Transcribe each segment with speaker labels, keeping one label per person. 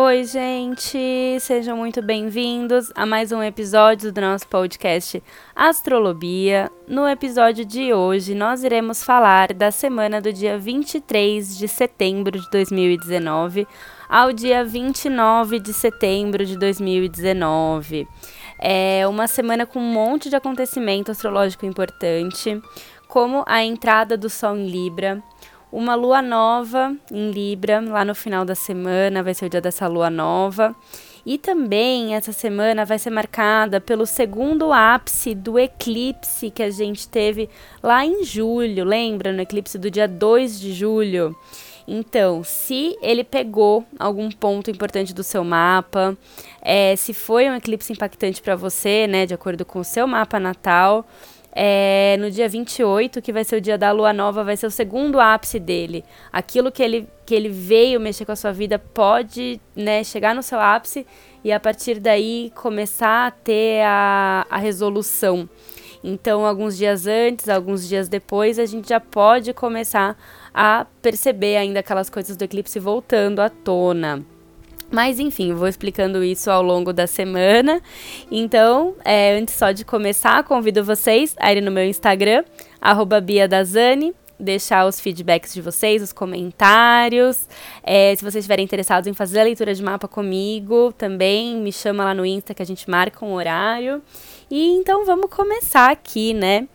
Speaker 1: Oi, gente! Sejam muito bem-vindos a mais um episódio do nosso podcast Astrolobia. No episódio de hoje, nós iremos falar da semana do dia 23 de setembro de 2019 ao dia 29 de setembro de 2019. É uma semana com um monte de acontecimento astrológico importante, como a entrada do Sol em Libra uma lua nova em Libra, lá no final da semana, vai ser o dia dessa lua nova. E também essa semana vai ser marcada pelo segundo ápice do eclipse que a gente teve lá em julho, lembra? No eclipse do dia 2 de julho. Então, se ele pegou algum ponto importante do seu mapa, é, se foi um eclipse impactante para você, né, de acordo com o seu mapa natal, é, no dia 28, que vai ser o dia da lua nova, vai ser o segundo ápice dele. Aquilo que ele, que ele veio mexer com a sua vida pode né, chegar no seu ápice e a partir daí começar a ter a, a resolução. Então, alguns dias antes, alguns dias depois, a gente já pode começar a perceber ainda aquelas coisas do eclipse voltando à tona. Mas enfim, vou explicando isso ao longo da semana. Então, é, antes só de começar, convido vocês a irem no meu Instagram, BiaDazani, deixar os feedbacks de vocês, os comentários. É, se vocês estiverem interessados em fazer a leitura de mapa comigo, também me chama lá no Insta que a gente marca um horário. E então vamos começar aqui, né?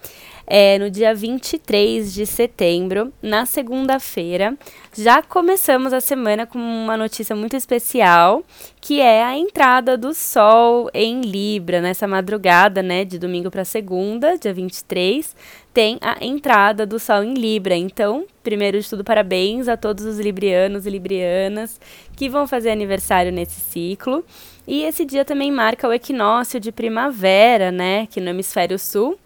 Speaker 1: É, no dia 23 de setembro, na segunda-feira. Já começamos a semana com uma notícia muito especial, que é a entrada do Sol em Libra, nessa madrugada, né, de domingo para segunda, dia 23, tem a entrada do Sol em Libra. Então, primeiro de tudo, parabéns a todos os librianos e librianas que vão fazer aniversário nesse ciclo. E esse dia também marca o equinócio de primavera, né, aqui no hemisfério sul.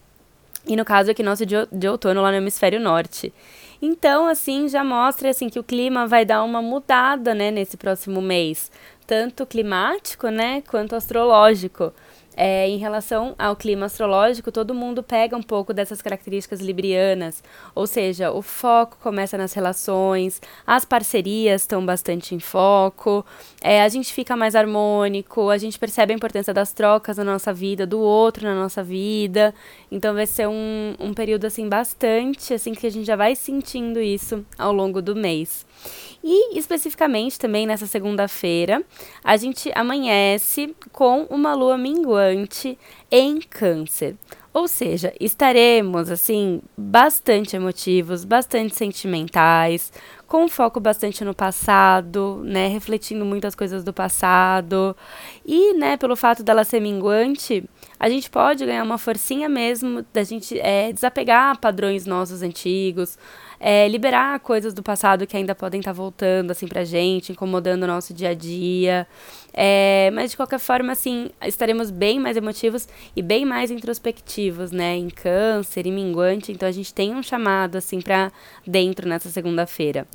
Speaker 1: E no caso aqui nosso de, de outono lá no hemisfério norte. Então, assim, já mostra assim que o clima vai dar uma mudada, né, nesse próximo mês, tanto climático, né, quanto astrológico. É, em relação ao clima astrológico, todo mundo pega um pouco dessas características librianas, ou seja, o foco começa nas relações, as parcerias estão bastante em foco, é, a gente fica mais harmônico, a gente percebe a importância das trocas na nossa vida, do outro na nossa vida, então vai ser um, um período assim bastante, assim que a gente já vai sentindo isso ao longo do mês. E especificamente também nessa segunda-feira, a gente amanhece com uma lua minguante em Câncer. Ou seja, estaremos assim bastante emotivos, bastante sentimentais, com foco bastante no passado, né, refletindo muitas coisas do passado. E, né, pelo fato dela ser minguante, a gente pode ganhar uma forcinha mesmo da gente é, desapegar padrões nossos antigos, é, liberar coisas do passado que ainda podem estar tá voltando assim pra gente, incomodando o nosso dia a dia. É, mas de qualquer forma, assim, estaremos bem mais emotivos e bem mais introspectivos, né? Em câncer e minguante. Então a gente tem um chamado, assim, pra dentro nessa segunda-feira.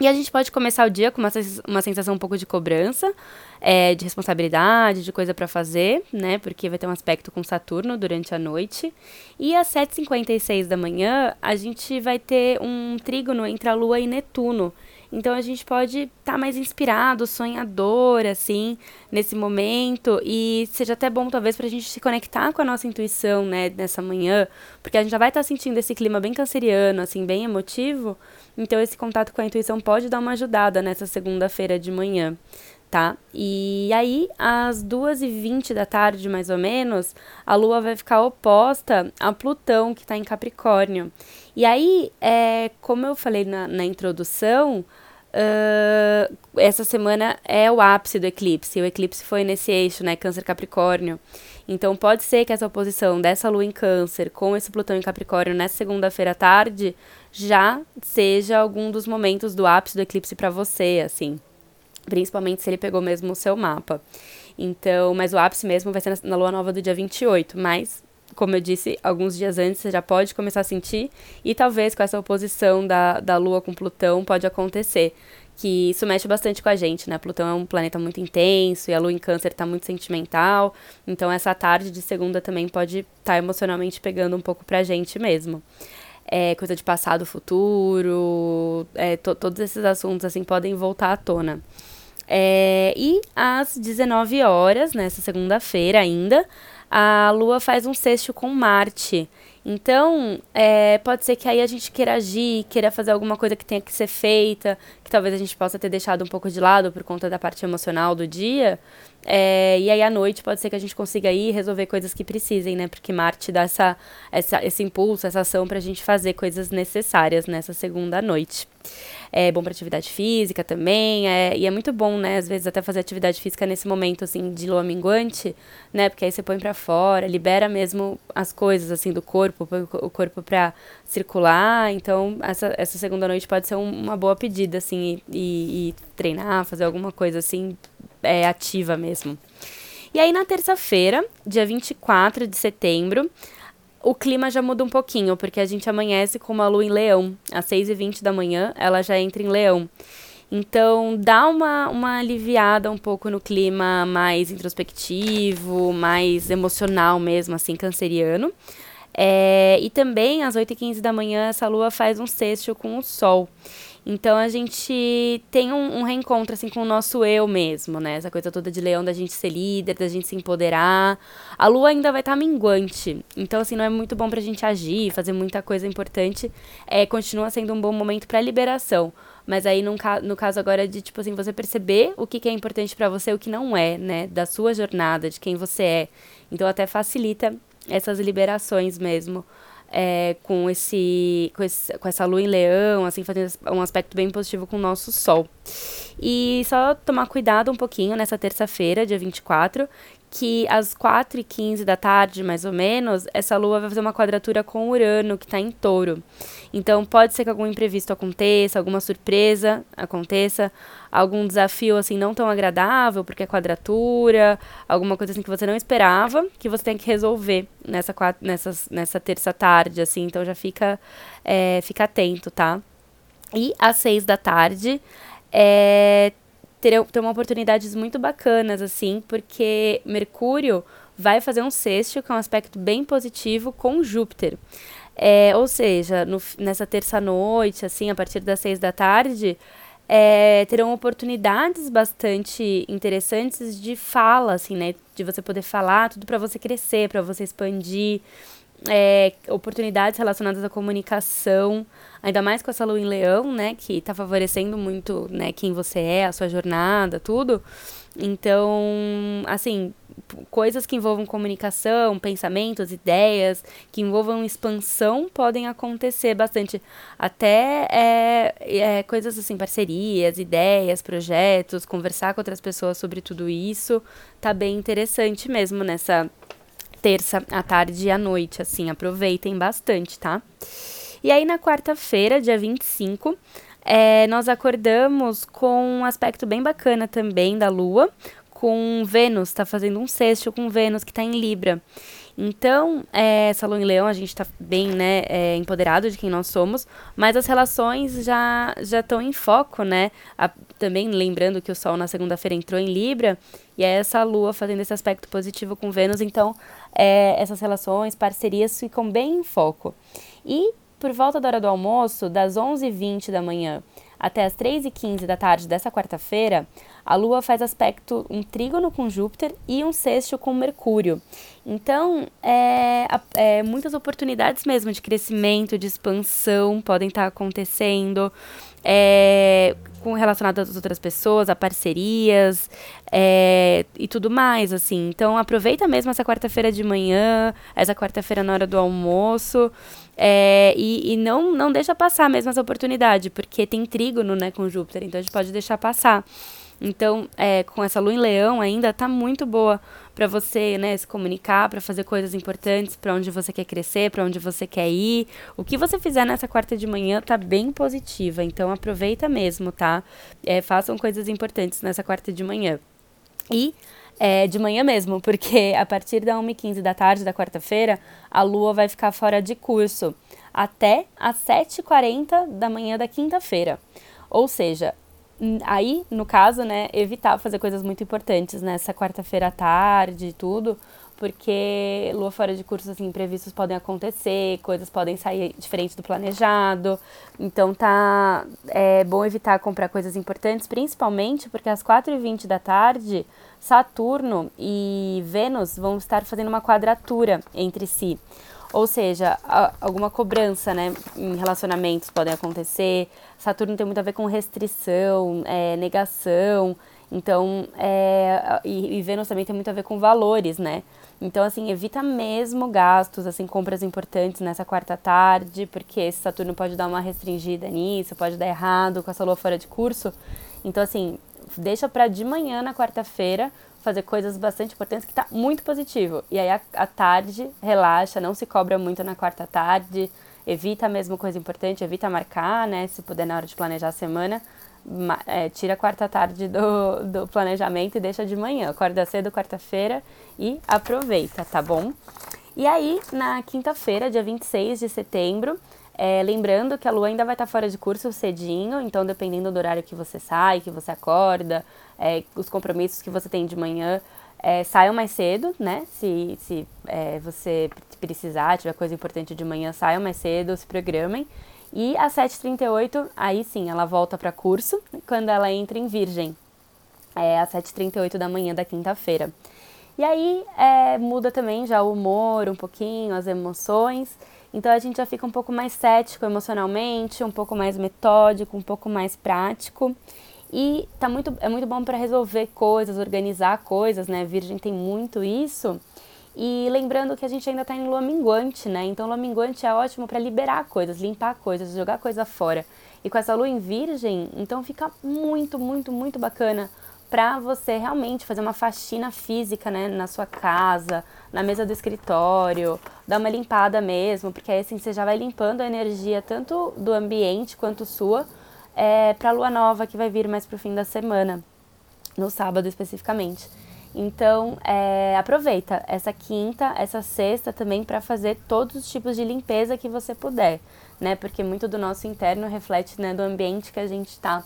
Speaker 1: E a gente pode começar o dia com uma, uma sensação um pouco de cobrança, é, de responsabilidade, de coisa para fazer, né? Porque vai ter um aspecto com Saturno durante a noite. E às 7h56 da manhã, a gente vai ter um trígono entre a Lua e Netuno. Então a gente pode estar tá mais inspirado, sonhador, assim, nesse momento. E seja até bom, talvez, para a gente se conectar com a nossa intuição, né, nessa manhã. Porque a gente já vai estar tá sentindo esse clima bem canceriano, assim, bem emotivo. Então esse contato com a intuição pode dar uma ajudada nessa segunda-feira de manhã. Tá? E aí, às 2h20 da tarde, mais ou menos, a Lua vai ficar oposta a Plutão, que está em Capricórnio. E aí, é, como eu falei na, na introdução, uh, essa semana é o ápice do eclipse. O eclipse foi nesse eixo, né? Câncer Capricórnio. Então pode ser que essa oposição dessa lua em câncer com esse Plutão em Capricórnio nessa segunda-feira à tarde já seja algum dos momentos do ápice do eclipse para você, assim. Principalmente se ele pegou mesmo o seu mapa. Então, mas o ápice mesmo vai ser na, na lua nova do dia 28, mas como eu disse, alguns dias antes você já pode começar a sentir, e talvez com essa oposição da, da Lua com Plutão pode acontecer. Que isso mexe bastante com a gente, né? Plutão é um planeta muito intenso e a Lua em Câncer está muito sentimental. Então, essa tarde de segunda também pode estar tá emocionalmente pegando um pouco pra gente mesmo. É, coisa de passado, futuro, é, to, todos esses assuntos assim podem voltar à tona. É, e às 19 horas, nessa segunda-feira ainda, a Lua faz um sexto com Marte. Então, é, pode ser que aí a gente queira agir, queira fazer alguma coisa que tenha que ser feita, que talvez a gente possa ter deixado um pouco de lado por conta da parte emocional do dia. É, e aí à noite pode ser que a gente consiga ir resolver coisas que precisem, né? Porque Marte dá essa, essa, esse impulso, essa ação pra gente fazer coisas necessárias nessa segunda noite é bom para atividade física também, é, e é muito bom, né, às vezes até fazer atividade física nesse momento, assim, de lua minguante, né, porque aí você põe para fora, libera mesmo as coisas, assim, do corpo, o corpo para circular, então essa, essa segunda noite pode ser um, uma boa pedida, assim, e, e, e, treinar, fazer alguma coisa, assim, é, ativa mesmo. E aí na terça-feira, dia 24 de setembro, o clima já muda um pouquinho, porque a gente amanhece com uma lua em leão. Às 6h20 da manhã, ela já entra em leão. Então, dá uma, uma aliviada um pouco no clima mais introspectivo, mais emocional mesmo, assim, canceriano. É, e também, às 8h15 da manhã, essa lua faz um sexto com o sol. Então a gente tem um, um, reencontro assim com o nosso eu mesmo, né? Essa coisa toda de leão da gente ser líder, da gente se empoderar. A lua ainda vai estar tá minguante. Então assim, não é muito bom pra gente agir, fazer muita coisa importante. É, continua sendo um bom momento para liberação. Mas aí no, no caso agora de tipo assim, você perceber o que, que é importante para você, o que não é, né? Da sua jornada, de quem você é. Então até facilita essas liberações mesmo é, com, esse, com, esse, com essa lua em leão, assim, fazendo um aspecto bem positivo com o nosso sol. E só tomar cuidado um pouquinho nessa terça-feira, dia 24, que às 4h15 da tarde, mais ou menos, essa lua vai fazer uma quadratura com Urano, que está em touro. Então, pode ser que algum imprevisto aconteça, alguma surpresa aconteça, algum desafio, assim, não tão agradável, porque é quadratura, alguma coisa, assim, que você não esperava, que você tem que resolver nessa, nessa, nessa terça tarde, assim. Então, já fica, é, fica atento, tá? E às 6 da tarde, é, terão, terão oportunidades muito bacanas, assim, porque Mercúrio vai fazer um sexto, que é um aspecto bem positivo, com Júpiter. É, ou seja, no, nessa terça-noite, assim, a partir das seis da tarde, é, terão oportunidades bastante interessantes de fala, assim, né? De você poder falar, tudo para você crescer, para você expandir é, oportunidades relacionadas à comunicação, ainda mais com essa lua em leão, né, que está favorecendo muito, né, quem você é, a sua jornada, tudo. Então, assim, coisas que envolvam comunicação, pensamentos, ideias, que envolvam expansão, podem acontecer bastante. Até é, é, coisas assim, parcerias, ideias, projetos, conversar com outras pessoas sobre tudo isso, tá bem interessante mesmo nessa terça à tarde e à noite, assim, aproveitem bastante, tá? E aí na quarta-feira, dia 25, é, nós acordamos com um aspecto bem bacana também da Lua, com Vênus, está fazendo um sexto com Vênus que está em Libra. Então, é, lua em leão, a gente está bem né, é, empoderado de quem nós somos, mas as relações já já estão em foco, né? A, também lembrando que o Sol na segunda-feira entrou em Libra, e é essa lua fazendo esse aspecto positivo com Vênus, então é, essas relações, parcerias ficam bem em foco. E por volta da hora do almoço, das 11h20 da manhã até as 3h15 da tarde dessa quarta-feira, a Lua faz aspecto um trígono com Júpiter e um sexto com Mercúrio. Então, é, é, muitas oportunidades mesmo de crescimento, de expansão podem estar acontecendo. É, com relacionado às outras pessoas, a parcerias é, e tudo mais, assim. Então aproveita mesmo essa quarta-feira de manhã, essa quarta-feira na hora do almoço é, e, e, não, não deixa passar mesmo essa oportunidade, porque tem trígono, né, com Júpiter, então a gente pode deixar passar. Então, é, com essa lua em leão ainda tá muito boa para você, né, se comunicar, para fazer coisas importantes, para onde você quer crescer, para onde você quer ir. O que você fizer nessa quarta de manhã tá bem positiva, então aproveita mesmo, tá? É, façam coisas importantes nessa quarta de manhã. E é, de manhã mesmo, porque a partir da 1h15 da tarde da quarta-feira, a lua vai ficar fora de curso até às 7h40 da manhã da quinta-feira. Ou seja, aí, no caso, né, evitar fazer coisas muito importantes nessa quarta-feira à tarde e tudo, porque lua fora de curso, assim, imprevistos podem acontecer, coisas podem sair diferente do planejado. Então tá é bom evitar comprar coisas importantes, principalmente porque às 4h20 da tarde, Saturno e Vênus vão estar fazendo uma quadratura entre si. Ou seja, alguma cobrança, né, em relacionamentos podem acontecer. Saturno tem muito a ver com restrição, é, negação. Então, é, e, e Vênus também tem muito a ver com valores, né? Então, assim, evita mesmo gastos, assim, compras importantes nessa quarta tarde, porque esse Saturno pode dar uma restringida nisso, pode dar errado com essa lua fora de curso. Então, assim, deixa para de manhã na quarta-feira fazer coisas bastante importantes que tá muito positivo. E aí a, tarde relaxa, não se cobra muito na quarta tarde, evita mesmo coisa importante, evita marcar, né, se puder na hora de planejar a semana, é, tira a quarta tarde do, do planejamento e deixa de manhã. Acorda cedo quarta-feira e aproveita, tá bom? E aí, na quinta-feira, dia 26 de setembro, é, lembrando que a lua ainda vai estar fora de curso cedinho, então dependendo do horário que você sai, que você acorda, é, os compromissos que você tem de manhã, é, saiam mais cedo, né? Se, se é, você precisar, tiver coisa importante de manhã, saiam mais cedo, se programem. E às 7h38, aí sim, ela volta para curso, quando ela entra em Virgem, é, às 7h38 da manhã da quinta-feira. E aí é, muda também já o humor um pouquinho, as emoções. Então a gente já fica um pouco mais cético emocionalmente, um pouco mais metódico, um pouco mais prático. E tá muito, é muito bom para resolver coisas, organizar coisas, né? Virgem tem muito isso. E lembrando que a gente ainda está em lua minguante, né? Então, lua minguante é ótimo para liberar coisas, limpar coisas, jogar coisa fora. E com essa lua em virgem, então fica muito, muito, muito bacana para você realmente fazer uma faxina física, né, na sua casa, na mesa do escritório, dar uma limpada mesmo, porque aí assim você já vai limpando a energia tanto do ambiente quanto sua é, para a lua nova que vai vir mais pro fim da semana, no sábado especificamente. Então, é, aproveita essa quinta, essa sexta também para fazer todos os tipos de limpeza que você puder, né? Porque muito do nosso interno reflete né, do ambiente que a gente está.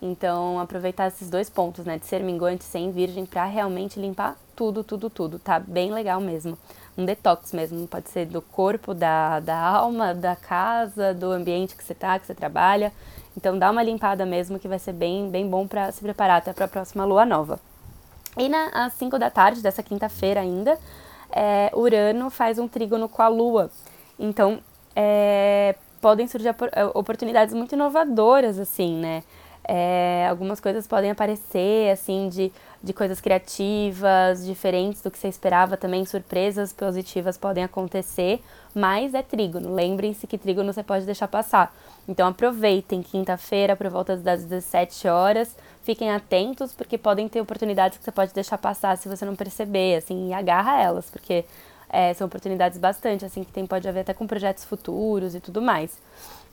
Speaker 1: Então, aproveitar esses dois pontos, né? De ser minguante sem virgem para realmente limpar tudo, tudo, tudo. Tá bem legal mesmo. Um detox mesmo. Pode ser do corpo, da, da alma, da casa, do ambiente que você tá, que você trabalha. Então, dá uma limpada mesmo que vai ser bem, bem bom para se preparar até para a próxima lua nova. E na, às 5 da tarde dessa quinta-feira ainda, é, Urano faz um trígono com a Lua. Então, é, podem surgir é, oportunidades muito inovadoras, assim, né? É, algumas coisas podem aparecer, assim, de, de coisas criativas, diferentes do que você esperava também, surpresas positivas podem acontecer, mas é trígono. Lembrem-se que trígono você pode deixar passar. Então aproveitem quinta-feira por volta das 17 horas, fiquem atentos porque podem ter oportunidades que você pode deixar passar se você não perceber, assim, e agarra elas, porque é, são oportunidades bastante, assim, que tem, pode haver até com projetos futuros e tudo mais.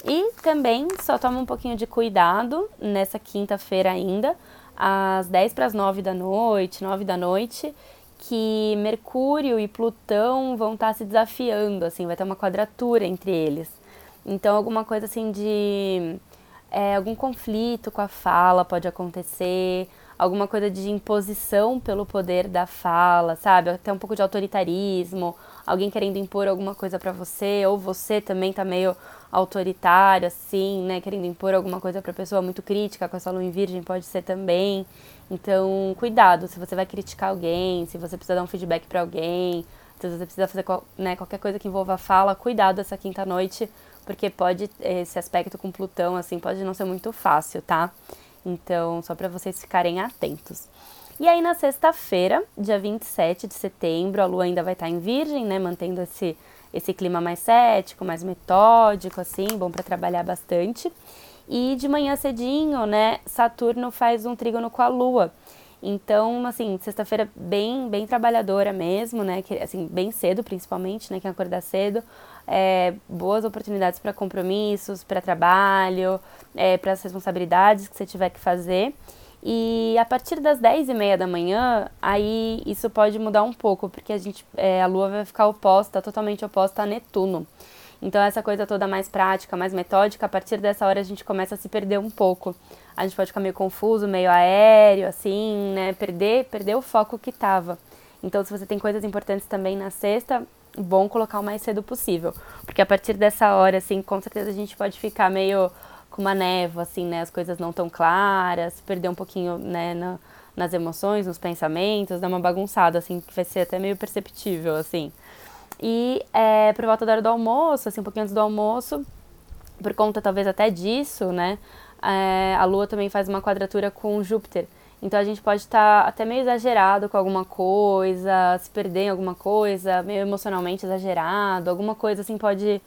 Speaker 1: E também só toma um pouquinho de cuidado nessa quinta-feira ainda, às 10 para as 9 da noite, 9 da noite, que Mercúrio e Plutão vão estar tá se desafiando, assim, vai ter uma quadratura entre eles. Então, alguma coisa assim de. É, algum conflito com a fala pode acontecer, alguma coisa de imposição pelo poder da fala, sabe? Até um pouco de autoritarismo, alguém querendo impor alguma coisa para você, ou você também tá meio autoritário, assim, né? Querendo impor alguma coisa pra pessoa muito crítica, com essa lua em virgem pode ser também. Então, cuidado se você vai criticar alguém, se você precisa dar um feedback para alguém, se você precisa fazer né, qualquer coisa que envolva fala, cuidado essa quinta noite, porque pode, esse aspecto com Plutão, assim, pode não ser muito fácil, tá? Então, só para vocês ficarem atentos. E aí, na sexta-feira, dia 27 de setembro, a lua ainda vai estar em Virgem, né? Mantendo esse, esse clima mais cético, mais metódico, assim, bom para trabalhar bastante. E de manhã cedinho, né, Saturno faz um trígono com a Lua. Então, assim, sexta-feira bem, bem trabalhadora mesmo, né? Que, assim, bem cedo, principalmente, né? Quem acordar cedo. É, boas oportunidades para compromissos, para trabalho, é, para as responsabilidades que você tiver que fazer. E a partir das 10 e meia da manhã, aí isso pode mudar um pouco, porque a gente, é, a Lua vai ficar oposta, totalmente oposta a Netuno. Então, essa coisa toda mais prática, mais metódica, a partir dessa hora a gente começa a se perder um pouco. A gente pode ficar meio confuso, meio aéreo, assim, né? Perder, perder o foco que tava. Então, se você tem coisas importantes também na sexta, bom colocar o mais cedo possível. Porque a partir dessa hora, assim, com certeza a gente pode ficar meio com uma névoa, assim, né? As coisas não tão claras, perder um pouquinho, né, na, nas emoções, nos pensamentos, dar uma bagunçada, assim, que vai ser até meio perceptível, assim. E é, por volta da hora do almoço, assim, um pouquinho antes do almoço, por conta talvez até disso, né? É, a Lua também faz uma quadratura com Júpiter. Então a gente pode estar tá até meio exagerado com alguma coisa, se perder em alguma coisa, meio emocionalmente exagerado, alguma coisa assim pode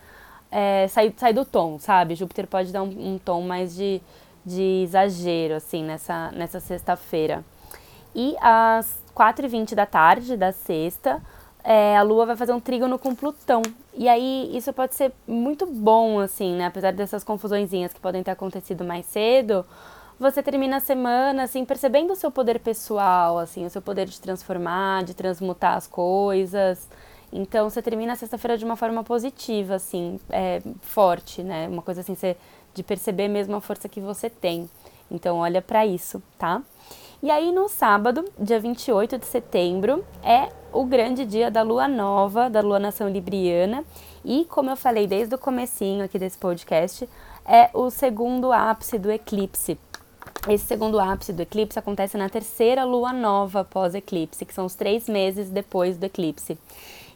Speaker 1: é, sair, sair do tom, sabe? Júpiter pode dar um, um tom mais de, de exagero, assim, nessa, nessa sexta-feira. E às 4h20 da tarde da sexta, é, a Lua vai fazer um trígono com Plutão. E aí isso pode ser muito bom, assim, né? Apesar dessas confusõezinhas que podem ter acontecido mais cedo, você termina a semana, assim, percebendo o seu poder pessoal, assim, o seu poder de transformar, de transmutar as coisas. Então você termina a sexta-feira de uma forma positiva, assim, é, forte, né? Uma coisa assim, de perceber mesmo a força que você tem. Então olha para isso, tá? E aí no sábado, dia 28 de setembro, é o grande dia da lua nova, da lua nação libriana. E como eu falei desde o comecinho aqui desse podcast, é o segundo ápice do eclipse. Esse segundo ápice do eclipse acontece na terceira lua nova pós-eclipse, que são os três meses depois do eclipse.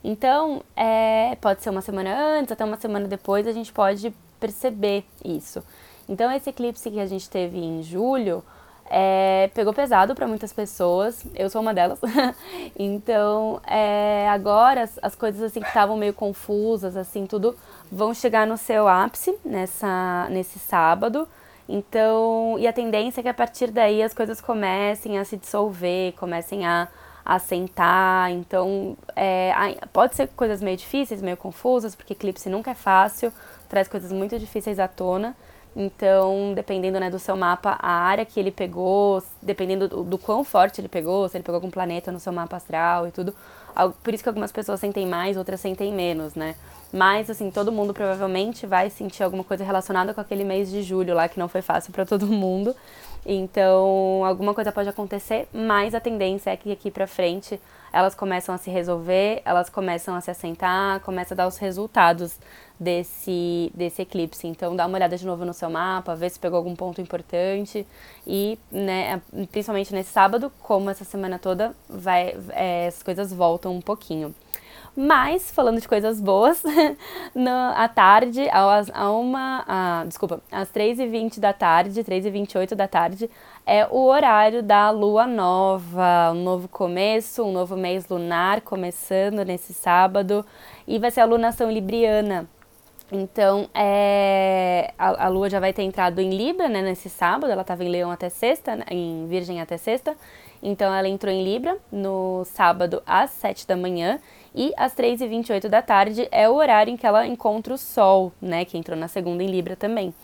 Speaker 1: Então, é, pode ser uma semana antes, até uma semana depois, a gente pode perceber isso. Então, esse eclipse que a gente teve em julho é, pegou pesado para muitas pessoas, eu sou uma delas. então, é, agora as, as, coisas assim que estavam meio confusas, assim, tudo vão chegar no seu ápice nessa, nesse sábado. Então, e a tendência é que a partir daí as coisas comecem a se dissolver, comecem a assentar. Então, é, pode ser coisas meio difíceis, meio confusas, porque eclipse nunca é fácil, traz coisas muito difíceis à tona. Então, dependendo né, do seu mapa, a área que ele pegou, dependendo do, do quão forte ele pegou, se ele pegou algum planeta no seu mapa astral e tudo. Por isso que algumas pessoas sentem mais, outras sentem menos, né? Mas, assim, todo mundo provavelmente vai sentir alguma coisa relacionada com aquele mês de julho lá, que não foi fácil para todo mundo. Então, alguma coisa pode acontecer, mas a tendência é que aqui pra frente elas começam a se resolver, elas começam a se assentar, começa a dar os resultados desse, desse eclipse. Então, dá uma olhada de novo no seu mapa, vê se pegou algum ponto importante e, né, principalmente nesse sábado, como essa semana toda, vai, é, as coisas voltam um pouquinho. Mas, falando de coisas boas, na, à tarde, às, a uma, a, desculpa, às 3h20 da tarde, 3h28 da tarde, é o horário da lua nova, um novo começo, um novo mês lunar começando nesse sábado, e vai ser a lunação libriana. Então, é, a, a, lua já vai ter entrado em Libra, né, nesse sábado, ela estava em Leão até sexta, né, em Virgem até sexta, então ela entrou em Libra no sábado às 7 da manhã, e às 3h28 da tarde é o horário em que ela encontra o Sol, né? Que entrou na segunda em Libra também.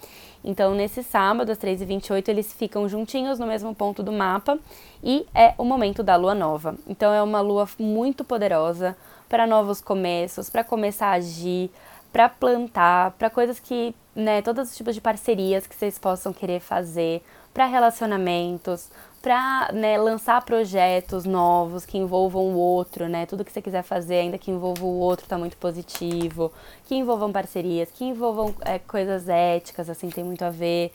Speaker 1: Então, nesse sábado, às 3h28, eles ficam juntinhos no mesmo ponto do mapa e é o momento da lua nova. Então, é uma lua muito poderosa para novos começos, para começar a agir, para plantar, para coisas que, né, todos os tipos de parcerias que vocês possam querer fazer, para relacionamentos, para né, lançar projetos novos que envolvam o outro, né? Tudo que você quiser fazer, ainda que envolva o outro, está muito positivo. Que envolvam parcerias, que envolvam é, coisas éticas, assim, tem muito a ver.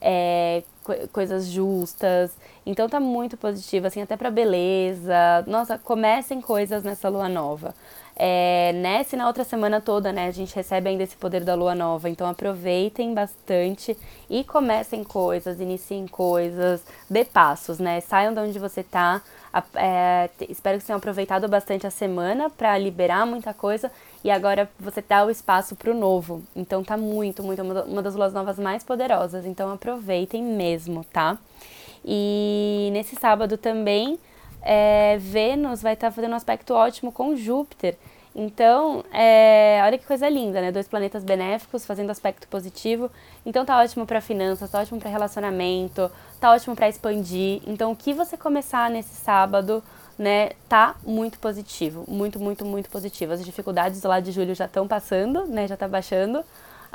Speaker 1: É, co coisas justas. Então tá muito positivo, assim, até para beleza. Nossa, comecem coisas nessa lua nova. É, nessa e na outra semana toda, né, a gente recebe ainda esse poder da lua nova. Então aproveitem bastante e comecem coisas, iniciem coisas, dê passos, né? Saiam de onde você tá. É, espero que tenham aproveitado bastante a semana para liberar muita coisa e agora você dá o espaço para o novo. Então tá muito, muito uma das luas novas mais poderosas. Então aproveitem mesmo, tá? E nesse sábado também é, Vênus vai estar tá fazendo um aspecto ótimo com Júpiter. Então, é, olha que coisa linda, né? Dois planetas benéficos fazendo aspecto positivo. Então tá ótimo para finanças, tá ótimo para relacionamento, tá ótimo para expandir. Então, o que você começar nesse sábado, né, tá muito positivo, muito, muito, muito positivo. As dificuldades lá de julho já estão passando, né? Já tá baixando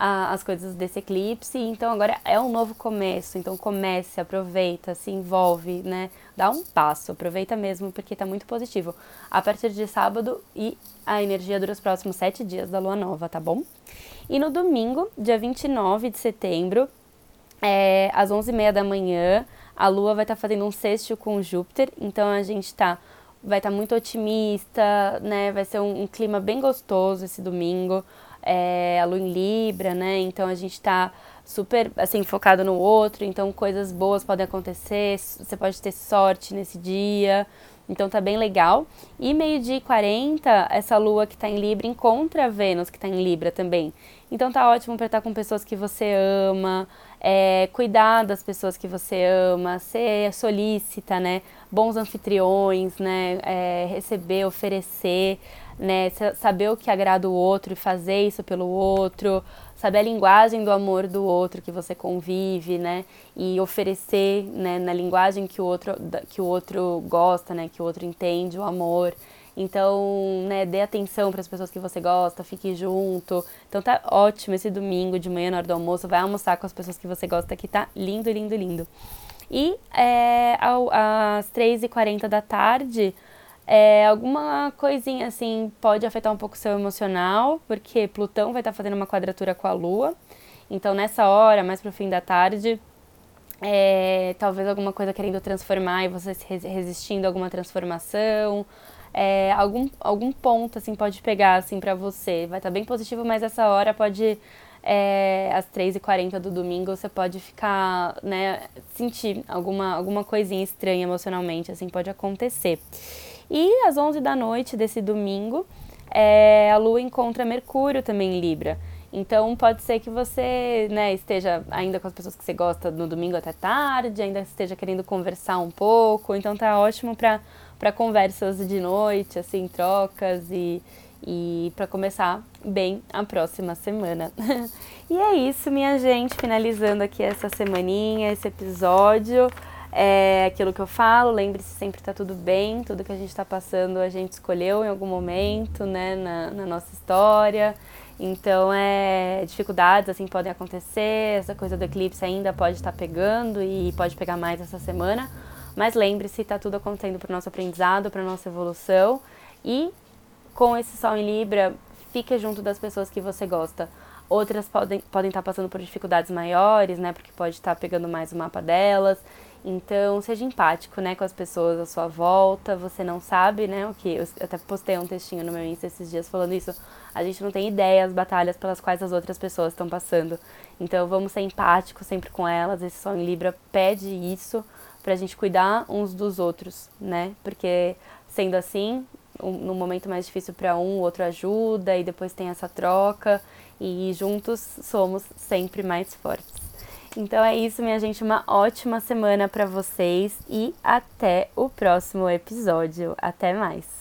Speaker 1: a, as coisas desse eclipse. Então agora é um novo começo. Então comece, aproveita, se envolve, né? Dá um passo, aproveita mesmo porque tá muito positivo. A partir de sábado e a energia dura os próximos sete dias da lua nova, tá bom? E no domingo, dia 29 de setembro, é, às 11h30 da manhã, a lua vai estar tá fazendo um sexto com Júpiter. Então a gente tá vai estar tá muito otimista, né? Vai ser um, um clima bem gostoso esse domingo é, a lua em Libra, né? Então a gente está super assim focado no outro, então coisas boas podem acontecer, você pode ter sorte nesse dia. Então tá bem legal. E meio-dia e 40, essa lua que tá em Libra encontra a Vênus que tá em Libra também. Então tá ótimo para estar com pessoas que você ama, é, cuidar das pessoas que você ama, ser solícita, né? Bons anfitriões, né? É, receber, oferecer né? Saber o que agrada o outro e fazer isso pelo outro, saber a linguagem do amor do outro que você convive, né? E oferecer, né, na linguagem que o outro que o outro gosta, né, que o outro entende o amor. Então, né, dê atenção para as pessoas que você gosta, fique junto. Então tá ótimo esse domingo de manhã na hora do almoço, vai almoçar com as pessoas que você gosta que tá lindo, lindo, lindo. E é, às 3h40 da tarde, é, alguma coisinha assim pode afetar um pouco o seu emocional, porque Plutão vai estar tá fazendo uma quadratura com a Lua. Então, nessa hora, mais pro fim da tarde, é, talvez alguma coisa querendo transformar e você resistindo a alguma transformação. É, algum, algum ponto assim pode pegar assim para você. Vai estar tá bem positivo, mas essa hora pode é, às 3h40 do domingo você pode ficar, né, sentir alguma, alguma coisinha estranha emocionalmente, assim pode acontecer. E às 11 da noite desse domingo, é, a Lua encontra Mercúrio também em Libra. Então pode ser que você né, esteja ainda com as pessoas que você gosta no domingo até tarde, ainda esteja querendo conversar um pouco. Então tá ótimo para conversas de noite, assim, trocas e, e para começar bem a próxima semana. e é isso, minha gente, finalizando aqui essa semaninha, esse episódio é aquilo que eu falo, lembre-se sempre tá tudo bem, tudo que a gente está passando a gente escolheu em algum momento, né, na, na, nossa história. Então, é, dificuldades assim podem acontecer, essa coisa do eclipse ainda pode estar tá pegando e pode pegar mais essa semana, mas lembre-se, tá tudo acontecendo para o nosso aprendizado, para nossa evolução e com esse sol em Libra, fique junto das pessoas que você gosta. Outras podem, podem estar tá passando por dificuldades maiores, né? Porque pode estar tá pegando mais o mapa delas. Então, seja empático, né, com as pessoas à sua volta. Você não sabe, né, o que. Eu até postei um textinho no meu Insta esses dias falando isso. A gente não tem ideia as batalhas pelas quais as outras pessoas estão passando. Então, vamos ser empáticos sempre com elas. Esse Sol em Libra pede isso pra gente cuidar uns dos outros, né? Porque sendo assim, um, no momento mais difícil para um, o outro ajuda e depois tem essa troca e juntos somos sempre mais fortes. Então é isso, minha gente. Uma ótima semana para vocês e até o próximo episódio. Até mais.